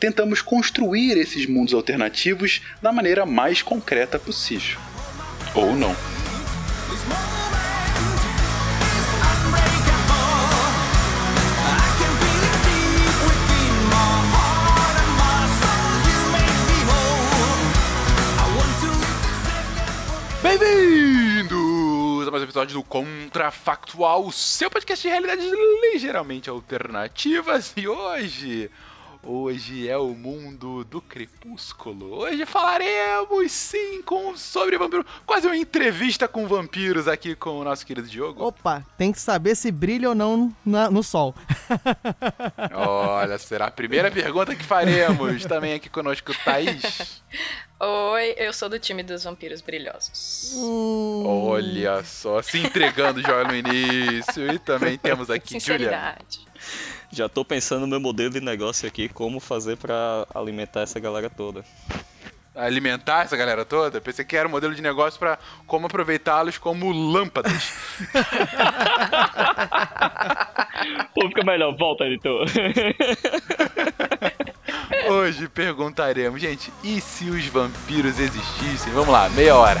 tentamos construir esses mundos alternativos da maneira mais concreta possível. Ou não. Bem-vindos a mais um episódio do Contrafactual, o seu podcast de realidades ligeiramente alternativas. E hoje, hoje é o mundo do crepúsculo. Hoje falaremos sim com, sobre vampiro, quase uma entrevista com vampiros aqui com o nosso querido Diogo. Opa, tem que saber se brilha ou não na- no sol. Olha, será a primeira pergunta que faremos. Também aqui conosco, Thaís. Oi, eu sou do time dos vampiros brilhosos. Hum, Olha só, se entregando já no início. E também temos aqui Julia. Já tô pensando no meu modelo de negócio aqui, como fazer pra alimentar essa galera toda. alimentar essa galera toda. Pensei que era um modelo de negócio para como aproveitá-los como lâmpadas. Pô, fica melhor, volta, editor. Hoje perguntaremos, gente, e se os vampiros existissem? Vamos lá, meia hora.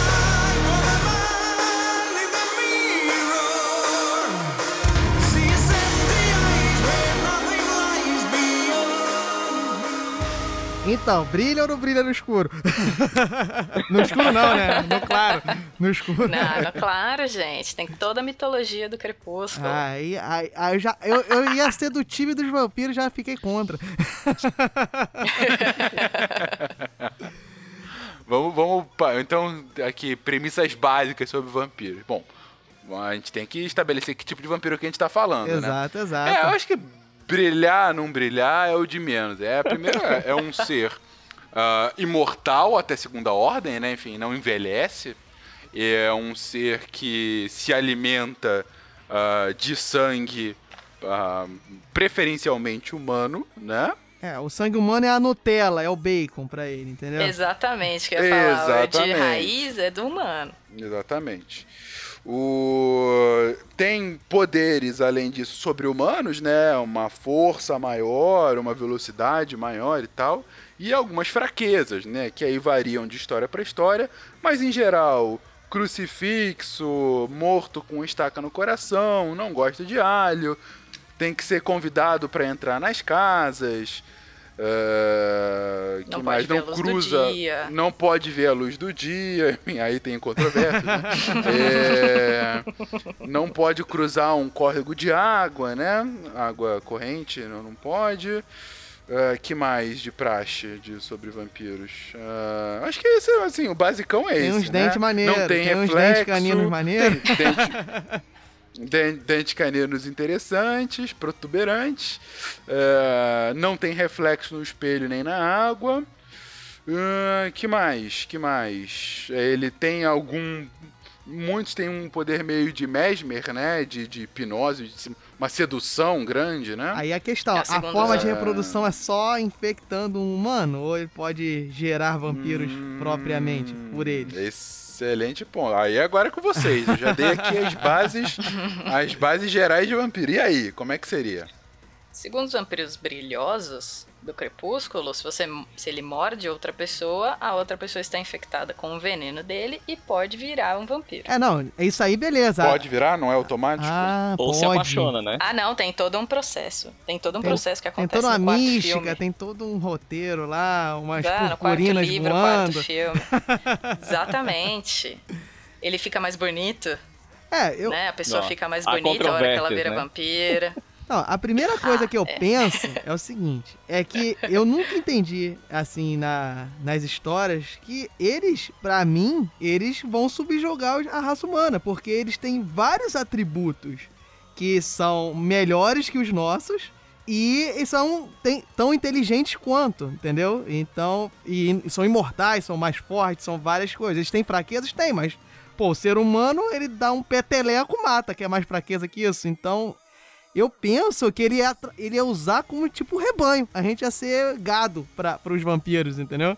Então, brilha ou não brilha no escuro? no escuro não, né? No claro. No escuro. Não, não, claro, gente. Tem toda a mitologia do crepúsculo. Aí, aí, aí eu, já, eu, eu ia ser do time dos vampiros, já fiquei contra. Vamos, vamos, então, aqui, premissas básicas sobre vampiros. Bom, a gente tem que estabelecer que tipo de vampiro que a gente tá falando, né? exato, exato. É, eu acho que brilhar, não brilhar é o de menos. É, primeiro, é, é um ser ah, imortal até segunda ordem, né? Enfim, não envelhece. É um ser que se alimenta ah, de sangue ah, preferencialmente humano, né? É, o sangue humano é a Nutella, é o bacon pra ele, entendeu? Exatamente, que eu ia falar. O de raiz é do humano. Exatamente. O... Tem poderes, além disso, sobre-humanos, né? Uma força maior, uma velocidade maior e tal. E algumas fraquezas, né? Que aí variam de história para história. Mas, em geral, crucifixo, morto com estaca no coração, não gosta de alho, tem que ser convidado para entrar nas casas. Eh, Não que pode mais ver não a luz do cruza, dia. não pode ver a luz do dia, aí tem controvérsia. né? É, não pode cruzar um córrego de água, né? Água corrente, não, não pode. Ah, que mais de praxe de, sobre vampiros? Ah, acho que esse, assim, o basicão é Tem esse, uns né? dentes maneiros, Não tem, tem uns reflexo, dentes caninos maneiros. Tem dente, den- dentes caninos interessantes, protuberantes. Ah, não tem reflexo no espelho nem na água. Ah, que mais? Que mais? Ele tem algum muitos têm um poder meio de mesmer, né? De, de hipnose, de uma sedução grande, né? Aí a questão, É a a, forma de reprodução é só infectando um humano ou ele pode gerar vampiros Hum, propriamente por eles? Excelente ponto. Aí agora é com vocês. Eu já dei aqui as bases, as bases gerais de vampiro. E aí, como é que seria? Segundo os vampiros brilhosos do crepúsculo, se, você, se ele morde outra pessoa, a outra pessoa está infectada com o veneno dele e pode virar um vampiro. É, não, é isso aí, beleza. Pode virar? Não é automático? Ah, Ou pode. se apaixona, né? Ah, não, tem todo um processo. Tem todo um Tem- processo que Tem acontece toda uma mística, filme. tem todo um roteiro lá, umas Ah, no quarto livro, voando. quarto filme. Exatamente. Ele fica mais bonito, É, eu, né? A pessoa Não, fica mais bonita a hora que ela vira né? vampira. Não, a primeira coisa Ah, que eu é. penso é o seguinte: é que eu nunca entendi, assim, na, nas histórias, que eles, pra mim, eles vão subjugar a raça humana, porque eles têm vários atributos que são melhores que os nossos. E são tem- tão inteligentes quanto, entendeu? Então, e são imortais, são mais fortes, são várias coisas. Eles têm fraquezas? Tem, mas, pô, o ser humano, ele dá um peteleco, mata, que é mais fraqueza que isso. Então, eu penso que ele ia, ele ia usar como tipo rebanho. A gente ia ser gado para os vampiros, entendeu?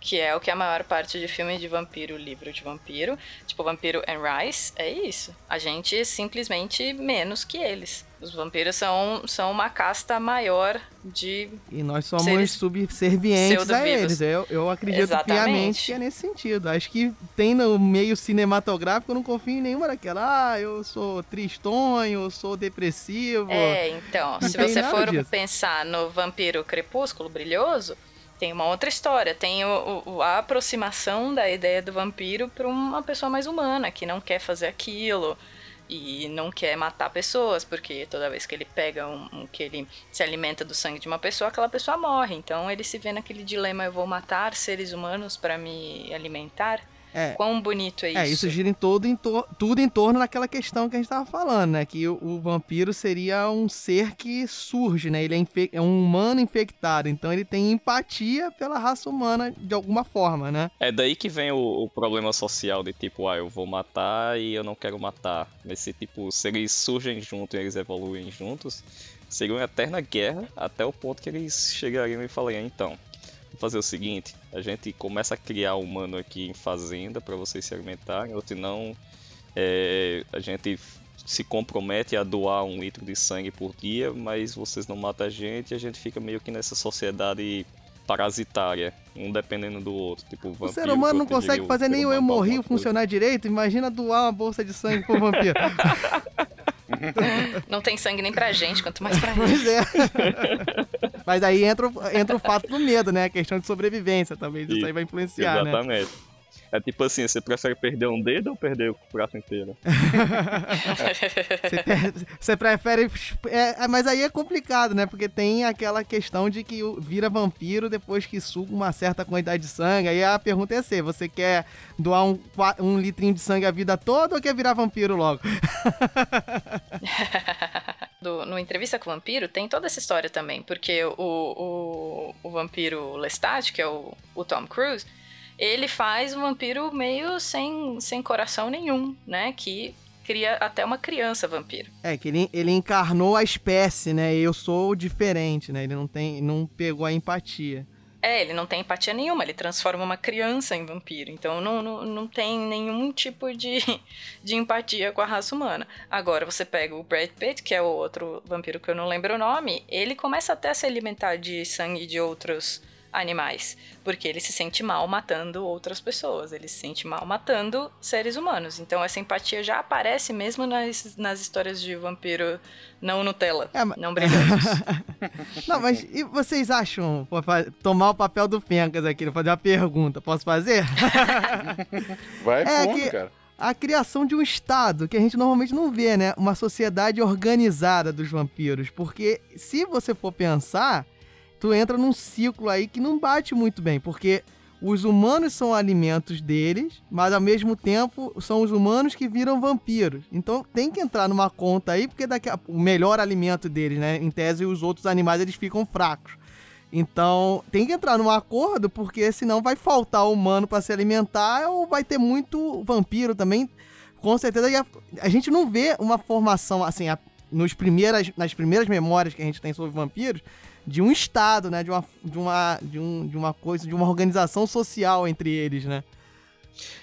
Que é o que a maior parte de filme de vampiro, livro de vampiro, tipo Vampiro and Rice, é isso. A gente é simplesmente menos que eles. Os vampiros são, são uma casta maior de. E nós somos subservientes a eles. Eu, eu acredito Exatamente. piamente que é nesse sentido. Acho que tem no meio cinematográfico, eu não confio em nenhuma daquela. Ah, eu sou tristonho, eu sou depressivo. É, então, Não se você for disso. pensar no vampiro crepúsculo brilhoso, tem uma outra história. Tem o- o- a aproximação da ideia do vampiro para uma pessoa mais humana, que não quer fazer aquilo e não quer matar pessoas, porque toda vez que ele pega um, um- que ele se alimenta do sangue de uma pessoa, aquela pessoa morre. Então ele se vê naquele dilema: eu vou matar seres humanos para me alimentar? É. Quão bonito é isso? É, isso gira em todo, em tor- tudo em torno daquela questão que a gente tava falando, né? Que o, o vampiro seria um ser que surge, né? Ele é, é um humano infectado, então ele tem empatia pela raça humana de alguma forma, né? É daí que vem o, o problema social de tipo, ah, eu vou matar e eu não quero matar. Nesse tipo, se eles surgem juntos e eles evoluem juntos, seria uma eterna guerra até o ponto que eles chegariam e falariam, então, fazer o seguinte, a gente começa a criar humano aqui em fazenda para vocês se alimentarem, ou senão é, a gente se compromete a doar um litro de sangue por dia, mas vocês não matam a gente e a gente fica meio que nessa sociedade parasitária, um dependendo do outro. Tipo, O vampiro ser humano não consegue fazer nem o hemorrio coisa. funcionar direito, imagina doar uma bolsa de sangue pro vampiro. Não tem sangue nem pra gente, quanto mais pra pois é. Mas aí entra, o- entra o fato do medo, né? A questão de sobrevivência, talvez isso aí vai influenciar, né? Exatamente. É tipo assim, você prefere perder um dedo ou perder o braço inteiro? Você, prefere. É, é, mas aí é complicado, né? Porque tem aquela questão de que vira vampiro depois que suga uma certa quantidade de sangue. Aí a pergunta é se você quer doar um, um litrinho de sangue a vida toda ou quer virar vampiro logo? Do- no Entrevista com o Vampiro tem toda essa história também, porque o, o, o vampiro Lestat, que é o, o Tom Cruise, ele faz um vampiro meio sem, sem coração nenhum, né? Que cria até uma criança vampiro. É, que ele, ele encarnou a espécie, né? Eu sou diferente, né? Ele não tem. não pegou a empatia. É, ele não tem empatia nenhuma, ele transforma uma criança em vampiro. Então não, não, não tem nenhum tipo de, de empatia com a raça humana. Agora você pega o Brad Pitt, que é o outro vampiro que eu não lembro o nome, ele começa até a se alimentar de sangue de outros animais, porque ele se sente mal matando outras pessoas, ele se sente mal matando seres humanos. Então essa empatia já aparece mesmo nas, nas histórias de vampiro não Nutella, É, mas- não brilhantes. Não, mas e vocês acham. Vou tomar o papel do Fencas aqui, vou fazer uma pergunta. Posso fazer? Vai É fundo, que- cara. a criação de um estado que a gente normalmente não vê, né? Uma sociedade organizada dos vampiros. Porque se você for pensar, tu entra num ciclo aí que não bate muito bem. Porque os humanos são alimentos deles, mas ao mesmo tempo são os humanos que viram vampiros. Então tem que entrar numa conta aí, porque daqui a, o melhor alimento deles, né? Em tese, os outros animais eles ficam fracos. Então, tem que entrar num acordo, porque senão vai faltar humano para se alimentar ou vai ter muito vampiro também. Com certeza, a, a gente não vê uma formação, assim, a- nos primeiras, nas primeiras memórias que a gente tem sobre vampiros, de um estado, né? De uma, de uma, de um, de uma coisa, de uma organização social entre eles, né?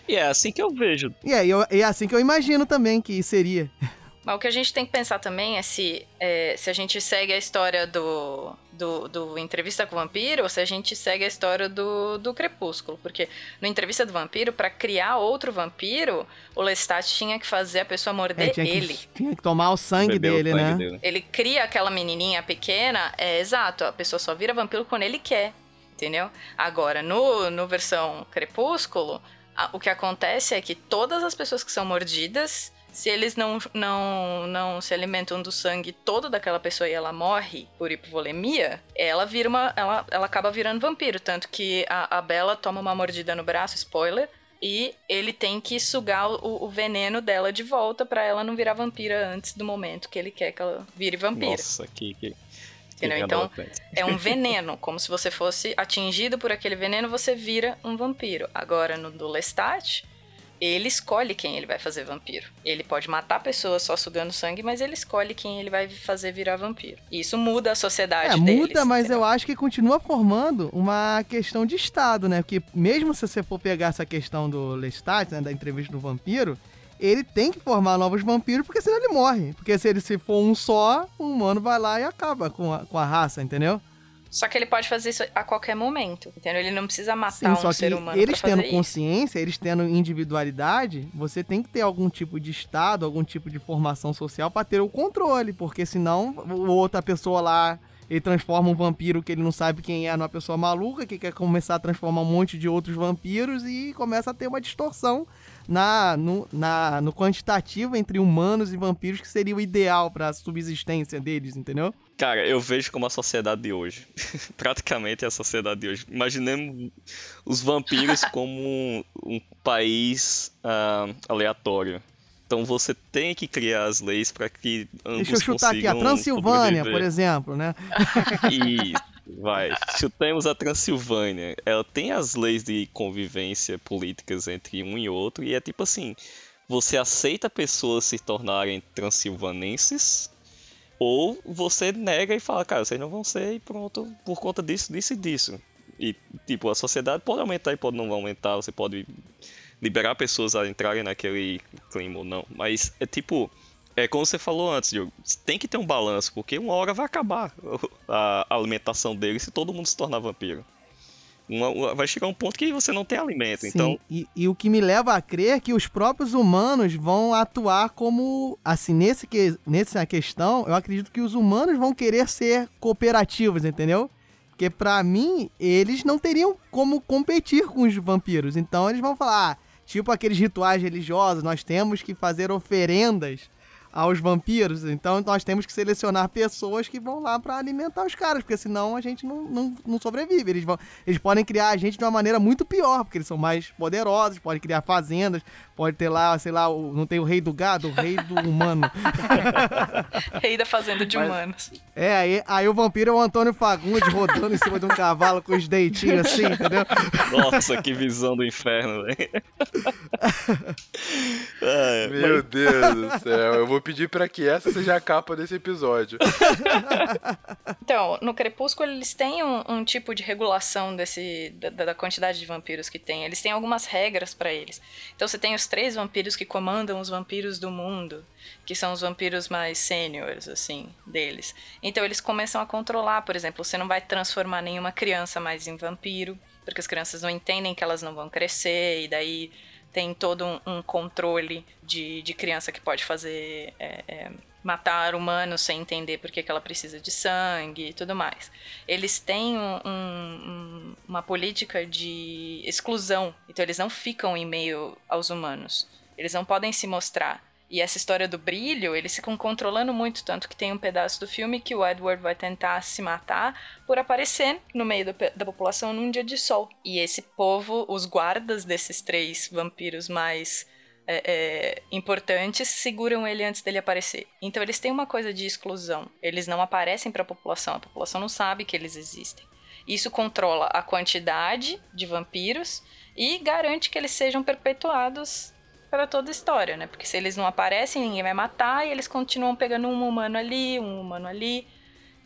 E é assim que eu vejo. E é, eu- é assim que eu imagino também que seria. Mas o que a gente tem que pensar também é se, é, se a gente segue a história do, do, do Entrevista com o Vampiro ou se a gente segue a história do, do Crepúsculo. Porque no Entrevista do Vampiro, pra criar outro vampiro, o Lestat tinha que fazer a pessoa morder É, tinha, ele. que, tinha que tomar o sangue Beber o dele, sangue né? dele. Ele cria aquela menininha pequena, é exato, a pessoa só vira vampiro quando ele quer, entendeu? Agora, no, no versão Crepúsculo, a- o que acontece é que todas as pessoas que são mordidas, se eles não, não, não se alimentam do sangue todo daquela pessoa e ela morre por hipovolemia, ela vira uma. Ela, ela acaba virando vampiro. Tanto que a, a Bella toma uma mordida no braço, spoiler. E ele tem que sugar o, o veneno dela de volta pra ela não virar vampira antes do momento que ele quer que ela vire vampira. Nossa, que. que... Entendeu? Então. É um veneno, como se você fosse atingido por aquele veneno, você vira um vampiro. Agora, no do Lestat, ele escolhe quem ele vai fazer vampiro. Ele pode matar pessoas só sugando sangue, mas ele escolhe quem ele vai fazer virar vampiro. E isso muda a sociedade É, deles. muda, mas entendeu? eu acho que continua formando uma questão de Estado, né? Porque mesmo se você for pegar essa questão do Lestat, né, da entrevista do vampiro, ele tem que formar novos vampiros, porque senão ele morre. Porque se ele se for um só, o humano vai lá e acaba com a, com a raça, entendeu? Só que ele pode fazer isso a qualquer momento, entendeu? Ele não precisa matar Sim, um ser humano eles tendo fazer isso. consciência, eles tendo individualidade, você tem que ter algum tipo de estado, algum tipo de formação social pra ter o controle, porque senão outra pessoa lá, ele transforma um vampiro que ele não sabe quem é numa pessoa maluca, que quer começar a transformar um monte de outros vampiros e começa a ter uma distorção na, no, na, no quantitativo entre humanos e vampiros que seria o ideal pra subsistência deles, entendeu? Cara, eu vejo como a sociedade de hoje. Praticamente é a sociedade de hoje. Imaginemos os vampiros como um, um país ah, aleatório. Então você tem que criar as leis para que ambos Deixa eu chutar aqui, a Transilvânia, por sobreviver. exemplo, né? E vai, chutemos a Transilvânia. Ela tem as leis de convivência políticas entre um e outro, e é tipo assim: você aceita pessoas se tornarem transilvanenses, ou você nega e fala, cara, vocês não vão ser e pronto, por conta disso, disso e disso. E, tipo, a sociedade pode aumentar e pode não aumentar, você pode liberar pessoas a entrarem naquele clima ou não. Mas é tipo, é como você falou antes, Diogo, tem que ter um balanço, porque uma hora vai acabar a alimentação dele se todo mundo se tornar vampiro. Uma- vai chegar um ponto que você não tem alimento, Sim, então e, e o que me leva a crer que os próprios humanos vão atuar como. Assim, nesse que, nessa questão, eu acredito que os humanos vão querer ser cooperativos, entendeu? Porque pra mim, eles não teriam como competir com os vampiros. Então eles vão falar, ah, tipo aqueles rituais religiosos, nós temos que fazer oferendas aos vampiros. Então nós temos que selecionar pessoas que vão lá pra alimentar os caras, porque senão a gente não, não, não sobrevive. Eles, vão, eles podem criar a gente de uma maneira muito pior, porque eles são mais poderosos, podem criar fazendas, pode ter lá, sei lá, o- não tem o rei do gado, o rei do humano. Rei da fazenda de humanos. É, aí, aí o vampiro é o Antônio Fagundes rodando em cima de um cavalo com os deitinhos assim, entendeu? Nossa, que visão do inferno, velho. É, Meu Deus do céu, eu vou pedir pra que essa seja a capa desse episódio. Então, no Crepúsculo eles têm um, um tipo de regulação desse da, da quantidade de vampiros que tem. Eles têm algumas regras pra eles. Então você tem os três vampiros que comandam os vampiros do mundo, que são os vampiros mais sêniores, assim, deles. Então eles começam a controlar, por exemplo, você não vai transformar nenhuma criança mais em vampiro, porque as crianças não entendem que elas não vão crescer, e daí tem todo um, um controle de, de criança que pode fazer. é, é, matar humanos sem entender por que, que ela precisa de sangue e tudo mais. Eles têm um- um- um- uma política de exclusão, então eles não ficam em meio aos humanos. Eles não podem se mostrar. E essa história do brilho, eles ficam controlando muito, tanto que tem um pedaço do filme que o Edward vai tentar se matar por aparecer no meio do da população num dia de sol. E esse povo, os guardas desses três vampiros mais é, é, importantes seguram ele antes dele aparecer. Então eles têm uma coisa de exclusão. Eles não aparecem para a população, a população não sabe que eles existem. Isso controla a quantidade de vampiros e garante que eles sejam perpetuados para toda a história, né? Porque se eles não aparecem, ninguém vai matar e eles continuam pegando um humano ali, um humano ali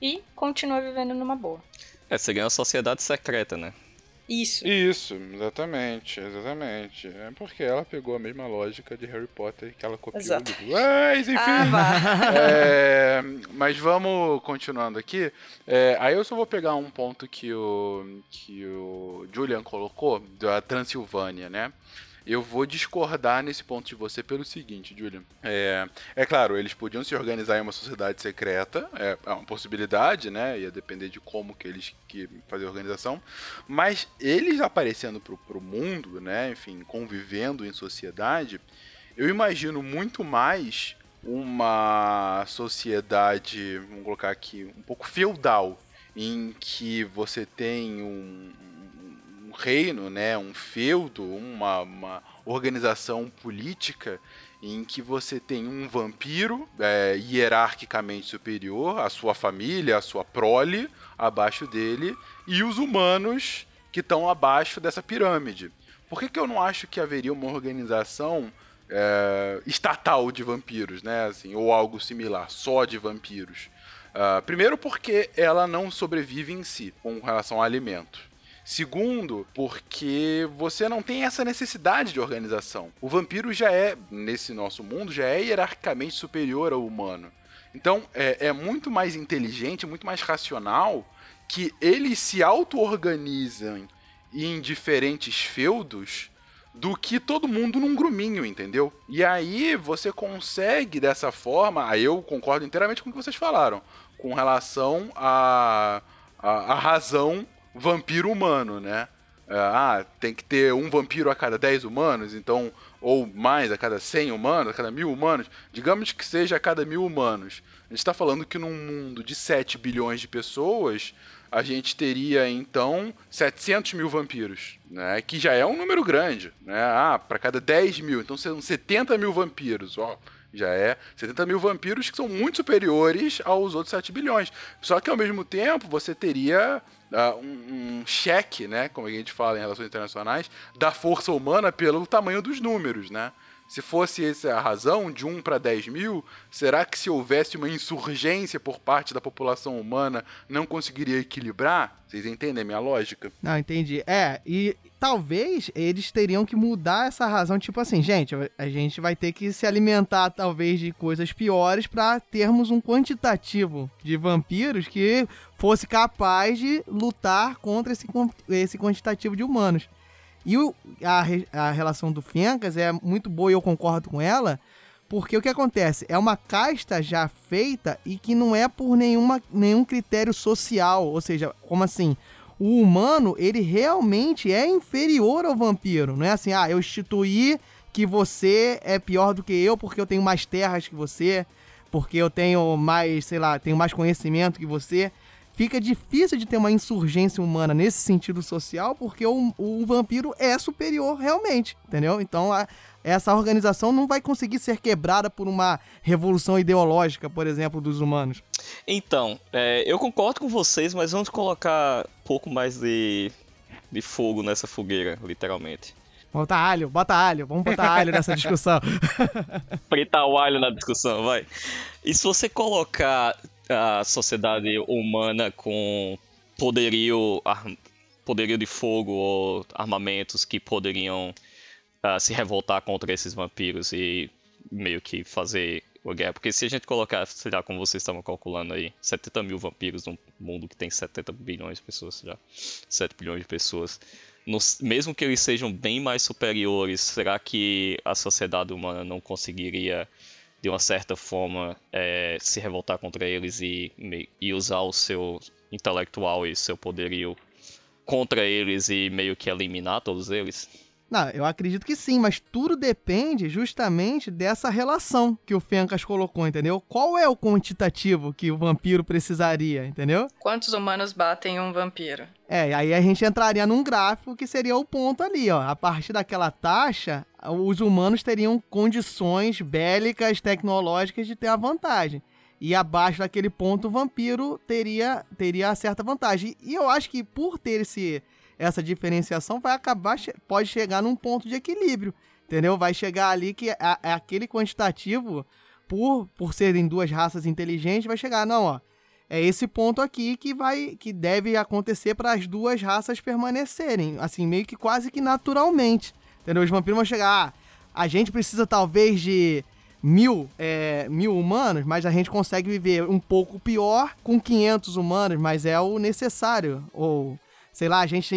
e continua vivendo numa boa. É, seria uma sociedade secreta, né? Isso. Isso, exatamente, exatamente. É porque ela pegou a mesma lógica de Harry Potter que ela copiou Exato. do Mas, enfim. Ah. É, mas vamos continuando aqui. É, aí eu só vou pegar um ponto que o, que o Julian colocou, da Transilvânia, né? Eu vou discordar nesse ponto de você pelo seguinte, Julian. É, é claro, eles podiam se organizar em uma sociedade secreta, é, é uma possibilidade, né? Ia depender de como que eles que fazer a organização. Mas eles aparecendo pro, pro mundo, né? Enfim, convivendo em sociedade, eu imagino muito mais uma sociedade, vamos colocar aqui, um pouco feudal, em que você tem um, um reino, né, um feudo, uma, uma organização política em que você tem um vampiro é, hierarquicamente superior, a sua família, a sua prole abaixo dele, e os humanos que estão abaixo dessa pirâmide. Por que, que eu não acho que haveria uma organização é, estatal de vampiros, né? Assim, ou algo similar, só de vampiros? Ah, primeiro, porque ela não sobrevive em si com relação ao alimento. Segundo, porque você não tem essa necessidade de organização. O vampiro já é, nesse nosso mundo, já é hierarquicamente superior ao humano. Então é, é muito mais inteligente, muito mais racional que eles se auto-organizam em diferentes feudos do que todo mundo num gruminho, entendeu? E aí você consegue dessa forma, aí eu concordo inteiramente com o que vocês falaram, com relação à a, a, a razão vampiro humano, né? Ah, tem que ter um vampiro a cada 10 humanos, então, ou mais a cada 100 humanos, a cada mil humanos, digamos que seja a cada mil humanos. A gente está falando que num mundo de 7 bilhões de pessoas, a gente teria então 700 mil vampiros, né? Que já é um número grande, né? Ah, para cada 10 mil, então são 70 mil vampiros, ó. Já é 70 mil vampiros que são muito superiores aos outros 7 bilhões. Só que ao mesmo tempo você teria uh, um, um, cheque, né? Como a gente fala em relações internacionais, da força humana pelo tamanho dos números, né? Se fosse essa a razão, de 1 para 10 mil, será que se houvesse uma insurgência por parte da população humana, não conseguiria equilibrar? Vocês entendem a minha lógica? Não, entendi. É, e talvez eles teriam que mudar essa razão, tipo assim, gente, a gente vai ter que se alimentar talvez de coisas piores para termos um quantitativo de vampiros que fosse capaz de lutar contra esse, esse quantitativo de humanos. E o, a, a relação do Fencas é muito boa e eu concordo com ela, porque o que acontece? É uma casta já feita e que não é por nenhuma, nenhum critério social. Ou seja, como assim? O humano, ele realmente é inferior ao vampiro. Não é assim, ah, eu instituí que você é pior do que eu porque eu tenho mais terras que você, porque eu tenho mais, sei lá, tenho mais conhecimento que você fica difícil de ter uma insurgência humana nesse sentido social, porque o, o vampiro é superior realmente, entendeu? Então a, essa organização não vai conseguir ser quebrada por uma revolução ideológica, por exemplo, dos humanos. Então, é, eu concordo com vocês, mas vamos colocar um pouco mais de, de fogo nessa fogueira, literalmente. Bota alho, bota alho, vamos botar alho nessa discussão. Fritar o alho na discussão, vai. E se você colocar a sociedade humana com poderio, poderio de fogo ou armamentos que poderiam uh, se revoltar contra esses vampiros e meio que fazer uma guerra. Porque se a gente colocar, sei lá, como vocês estavam calculando aí, 70 mil vampiros num mundo que tem 70 bilhões de pessoas, já 7 bilhões de pessoas, nos, mesmo que eles sejam bem mais superiores, será que a sociedade humana não conseguiria de uma certa forma é, se revoltar contra eles e, e usar o seu intelectual e seu poderio contra eles e meio que eliminar todos eles? Não, eu acredito que sim, mas tudo depende justamente dessa relação que o Fencas colocou, entendeu? Qual é o quantitativo que o vampiro precisaria, entendeu? Quantos humanos batem um vampiro? É, aí a gente entraria num gráfico que seria o ponto ali, ó. A partir daquela taxa, os humanos teriam condições bélicas, tecnológicas de ter a vantagem. E abaixo daquele ponto, o vampiro teria, teria certa vantagem. E eu acho que por ter esse, essa diferenciação, vai acabar, pode chegar num ponto de equilíbrio. Entendeu? Vai chegar ali que é, é aquele quantitativo, por, por serem duas raças inteligentes, vai chegar, não, ó. É esse ponto aqui que vai que deve acontecer para as duas raças permanecerem, assim, meio que quase que naturalmente. Entendeu? Os vampiros vão chegar, ah, a gente precisa talvez de mil, é, mil humanos, mas a gente consegue viver um pouco pior com 500 humanos, mas é o necessário. Ou sei lá, a gente.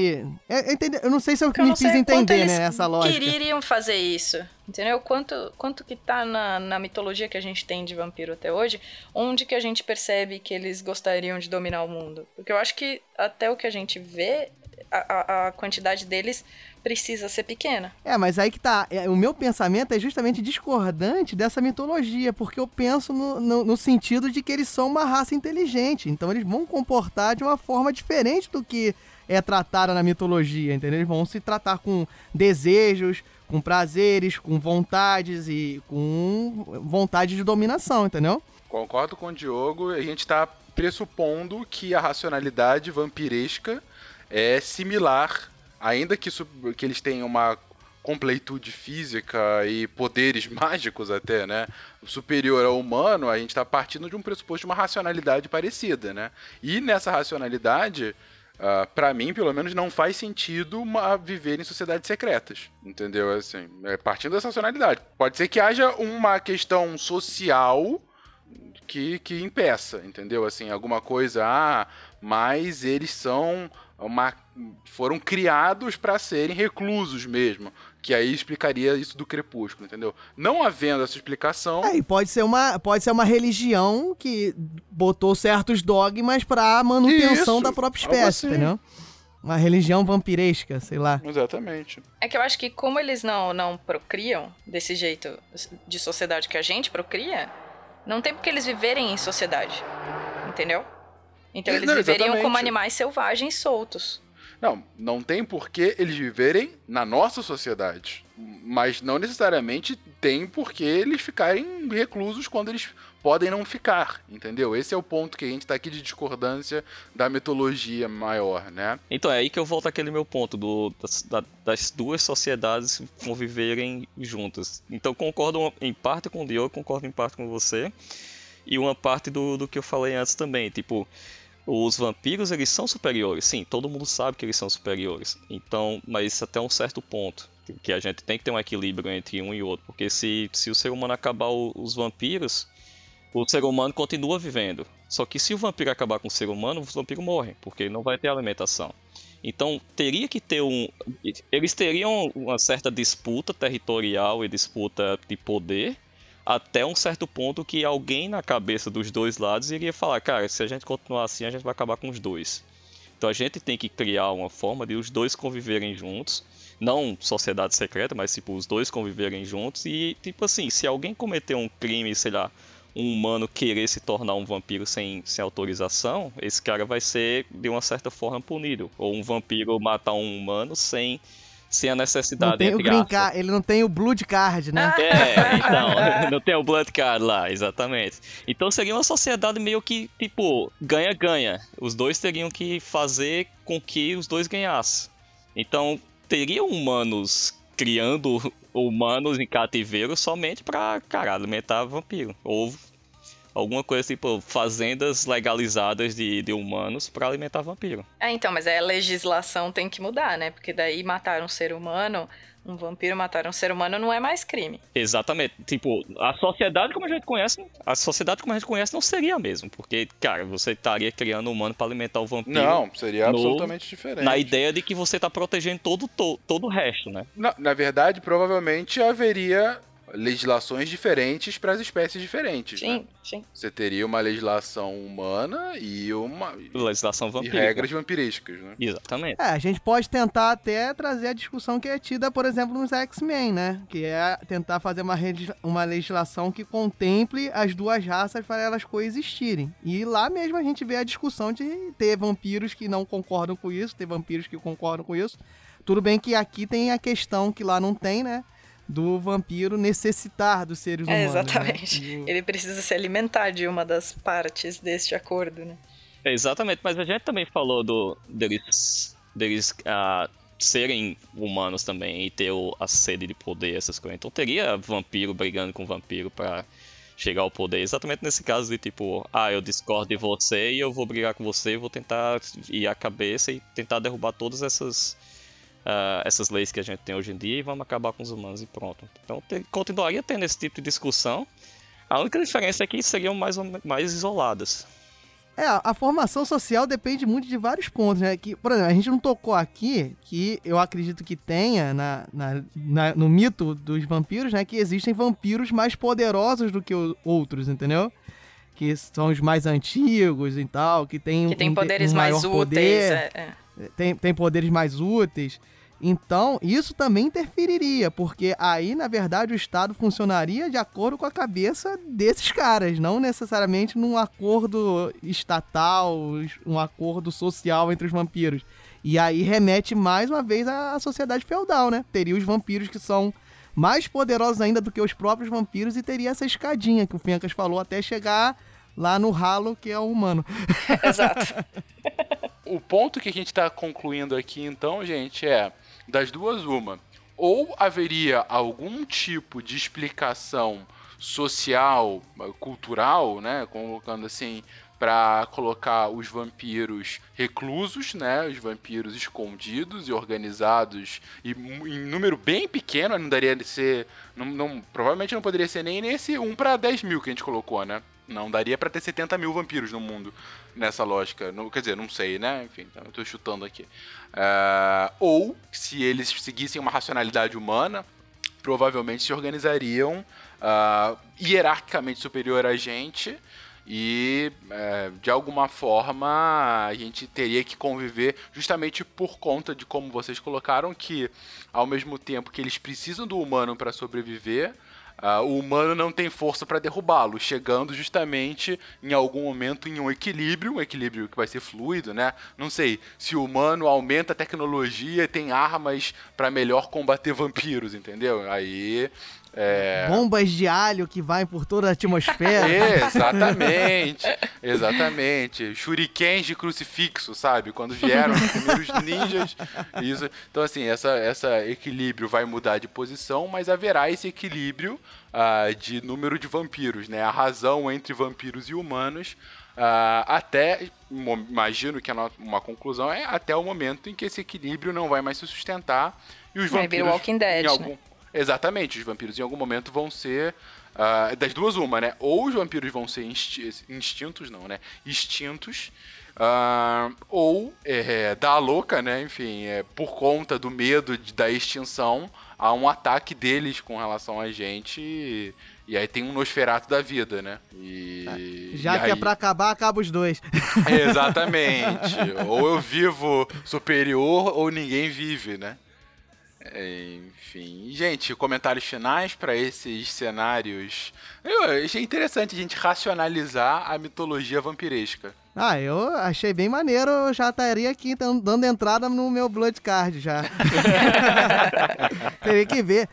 É, é eu não sei se eu, eu me fiz entender, né, nessa lógica. queriam fazer isso. Entendeu? Quanto, quanto que tá na, na mitologia que a gente tem de vampiro até hoje, onde que a gente percebe que eles gostariam de dominar o mundo? Porque eu acho que até o que a gente vê, a, a quantidade deles precisa ser pequena. É, mas aí que tá. É, o meu pensamento é justamente discordante dessa mitologia, porque eu penso no, no, no, sentido de que eles são uma raça inteligente. Então eles vão comportar de uma forma diferente do que é tratada na mitologia, entendeu? Eles vão se tratar com desejos, com prazeres, com vontades e com vontade de dominação, entendeu? Concordo com o Diogo, a gente está pressupondo que a racionalidade vampiresca é similar, ainda que, que eles tenham uma completude física e poderes mágicos até, né? Superior ao humano, a gente está partindo de um pressuposto de uma racionalidade parecida, né? E nessa racionalidade, Uh, ah, para mim, pelo menos, não faz sentido uma, viver em sociedades secretas. Entendeu? Assim, é, partindo dessa racionalidade. Pode ser que haja uma questão social que, que impeça, entendeu? Assim, alguma coisa, ah, mas eles são uma, foram criados para serem reclusos mesmo que aí explicaria isso do crepúsculo, entendeu? Não havendo essa explicação. É, e pode ser uma, pode ser uma religião que botou certos dogmas pra manutenção isso, da própria espécie, assim. entendeu? Uma religião vampiresca, sei lá. Exatamente. É que eu acho que como eles não, não procriam desse jeito de sociedade que a gente procria, não tem porque eles viverem em sociedade. Entendeu? Então eles não, viveriam como animais selvagens soltos. Não, não tem por que eles viverem na nossa sociedade. Mas não necessariamente tem por que eles ficarem reclusos quando eles podem não ficar, entendeu? Esse é o ponto que a gente tá aqui de discordância da mitologia maior, né? Então é aí que eu volto àquele meu ponto do, das, das duas sociedades conviverem juntas. Então concordo em parte com o Diogo, concordo em parte com você. E uma parte do, do que eu falei antes também, tipo, os vampiros, eles são superiores, sim, todo mundo sabe que eles são superiores. Então, mas até um certo ponto, que a gente tem que ter um equilíbrio entre um e outro, porque se, se o ser humano acabar o, os vampiros, o ser humano continua vivendo. Só que se o vampiro acabar com o ser humano, o vampiro morre, porque ele não vai ter alimentação. Então teria que ter um. Eles teriam uma certa disputa territorial e disputa de poder, até um certo ponto que alguém na cabeça dos dois lados iria falar, cara, se a gente continuar assim, a gente vai acabar com os dois. Então a gente tem que criar uma forma de os dois conviverem juntos, não sociedade secreta, mas tipo os dois conviverem juntos e tipo assim, se alguém cometer um crime, sei lá, um humano querer se tornar um vampiro sem, sem autorização, esse cara vai ser de uma certa forma punido, ou um vampiro matar um humano sem sem a necessidade não tem o green card, Ele não tem o Blood Card, né? É, então, não tem o Blood Card lá, exatamente. Então seria uma sociedade meio que, tipo, ganha-ganha. Os dois teriam que fazer com que os dois ganhassem. Então, teriam humanos criando humanos em cativeiro somente pra, cara, alimentar vampiro. Ou alguma coisa tipo fazendas legalizadas de, de humanos para alimentar vampiro. É, então, mas a legislação tem que mudar, né? Porque daí matar um ser humano um vampiro matar um ser humano não é mais crime. Exatamente. Tipo, a sociedade como a gente conhece, a sociedade como a gente conhece não seria mesmo, porque, cara, você estaria criando um humano para alimentar o vampiro. Não, seria no, absolutamente diferente. Na ideia de que você tá protegendo todo, todo, todo o resto, né? Na, na verdade, provavelmente haveria legislações diferentes para as espécies diferentes. Sim, né? sim. Você teria uma legislação humana e uma legislação vampírica. E regras vampirísticas, né? Exatamente. É, a gente pode tentar até trazer a discussão que é tida, por exemplo, nos X-Men, né? Que é tentar fazer uma, uma legislação que contemple as duas raças para elas coexistirem. E lá mesmo a gente vê a discussão de ter vampiros que não concordam com isso, ter vampiros que concordam com isso. Tudo bem que aqui tem a questão que lá não tem, né? Do vampiro necessitar dos seres É, humanos. exatamente. né? Do- Ele precisa se alimentar de uma das partes deste acordo, né? É, Exatamente, mas a gente também falou do, deles, deles ah, serem humanos também e ter o- a sede de poder, essas coisas. Então teria vampiro brigando com vampiro pra chegar ao poder. Exatamente nesse caso de tipo, ah, eu discordo de você e eu vou brigar com você, vou tentar ir à cabeça e tentar derrubar todas essas ah, essas leis que a gente tem hoje em dia e vamos acabar com os humanos e pronto. Então te- continuaria tendo esse tipo de discussão. A única diferença é que seriam mais, mais isoladas. É, a formação social depende muito de vários pontos, né? Que, por exemplo, a gente não tocou aqui, que eu acredito que tenha na, na- na- no mito dos vampiros, né? Que existem vampiros mais poderosos do que o- outros, entendeu? Que são os mais antigos e tal, que tem Que tem um, poderes um mais úteis. poder, é, é. Tem, tem poderes mais úteis. Então, isso também interferiria, porque aí, na verdade, o Estado funcionaria de acordo com a cabeça desses caras, não necessariamente num acordo estatal, um acordo social entre os vampiros. E aí remete mais uma vez à sociedade feudal, né? Teria os vampiros que são mais poderosos ainda do que os próprios vampiros e teria essa escadinha que o Fencas falou até chegar lá no ralo que é o humano. Exato. O ponto que a gente está concluindo aqui, então, gente, é das duas uma. Ou haveria algum tipo de explicação social, cultural, né, colocando assim, para colocar os vampiros reclusos, né, os vampiros escondidos e organizados e em número bem pequeno, não daria de ser, não, não- provavelmente não poderia ser nem nesse 1 para 10 mil que a gente colocou, né? Não daria para ter 70 mil vampiros no mundo nessa lógica. Não, quer dizer, não sei, né? Enfim, então eu tô chutando aqui. Ah, ou, se eles seguissem uma racionalidade humana, provavelmente se organizariam ah, hierarquicamente superior a gente e eh, de alguma forma a gente teria que conviver justamente por conta de como vocês colocaram que ao mesmo tempo que eles precisam do humano para sobreviver ah, o humano não tem força para derrubá-lo, chegando justamente em algum momento em um equilíbrio, um equilíbrio que vai ser fluido, né? Não sei se o humano aumenta a tecnologia, tem armas para melhor combater vampiros, entendeu? Aí é, Bombas de alho que vai por toda a atmosfera. Exatamente, exatamente. Shurikens de crucifixo, sabe? Quando vieram os primeiros ninjas. Isso. Então, assim, essa, essa equilíbrio vai mudar de posição, mas haverá esse equilíbrio ah, de número de vampiros, né? A razão entre vampiros e humanos. ah, até, imagino que uma conclusão é até o momento em que esse equilíbrio não vai mais se sustentar e os Vai vampiros Walking Dead, em algum, né? Exatamente, os vampiros em algum momento vão ser. Ah, das duas, uma, né? Ou os vampiros vão ser insti- instintos, não, né? Extintos. ah, ou é, da louca, né? Enfim, é, por conta do medo de- da extinção, há um ataque deles com relação a gente. E, e aí tem um Nosferato da vida, né? E, Já e que é aí- pra acabar, acaba os dois. Exatamente. ou eu vivo superior ou ninguém vive, né? Enfim. Gente, comentários finais para esses cenários. Eu achei interessante a gente racionalizar a mitologia vampiresca. Ah, eu achei bem maneiro, eu já estaria aqui então, dando entrada no meu Blood Card já. Teria que ver.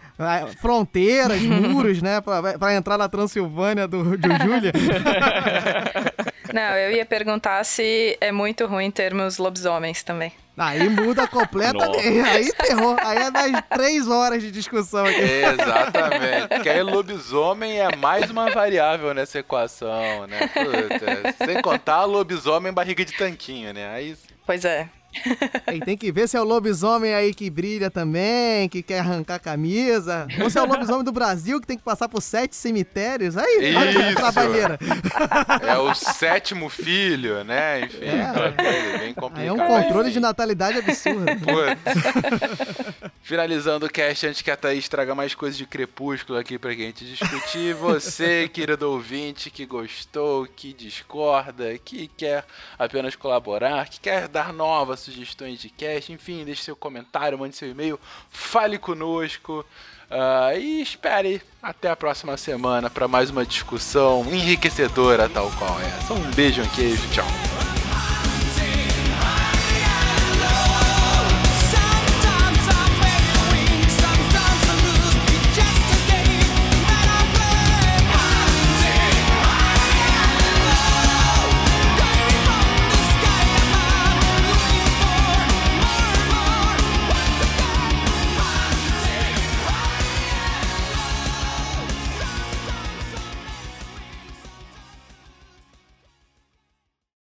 Fronteiras, muros, né? Pra, pra entrar na Transilvânia do, do Júlia. Não, eu ia perguntar se é muito ruim termos lobisomens também. Aí muda completamente. Nossa. Aí ferrou. Aí é mais três horas de discussão aqui. Exatamente. Porque aí lobisomem é mais uma variável nessa equação, né? Puta, sem contar lobisomem barriga de tanquinho, né? Aí Pois é. E tem que ver se é o lobisomem aí que brilha também, que quer arrancar a camisa. Ou se é o lobisomem do Brasil que tem que passar por sete cemitérios. Aí, olha que Isso. trabalheira. é o sétimo filho, né? Enfim, É. bem complicada. Aí é um controle de natalidade absurdo. Putz. Finalizando o cast antes que a Thaís traga mais coisas de crepúsculo aqui pra gente discutir. Você, querido ouvinte, que gostou, que discorda, que quer apenas colaborar, que quer dar novas sugestões de cast, enfim, deixe seu comentário, mande seu e-mail, fale conosco. ah, e espere até a próxima semana para mais uma discussão enriquecedora, tal qual essa. Um beijo, um queijo, tchau.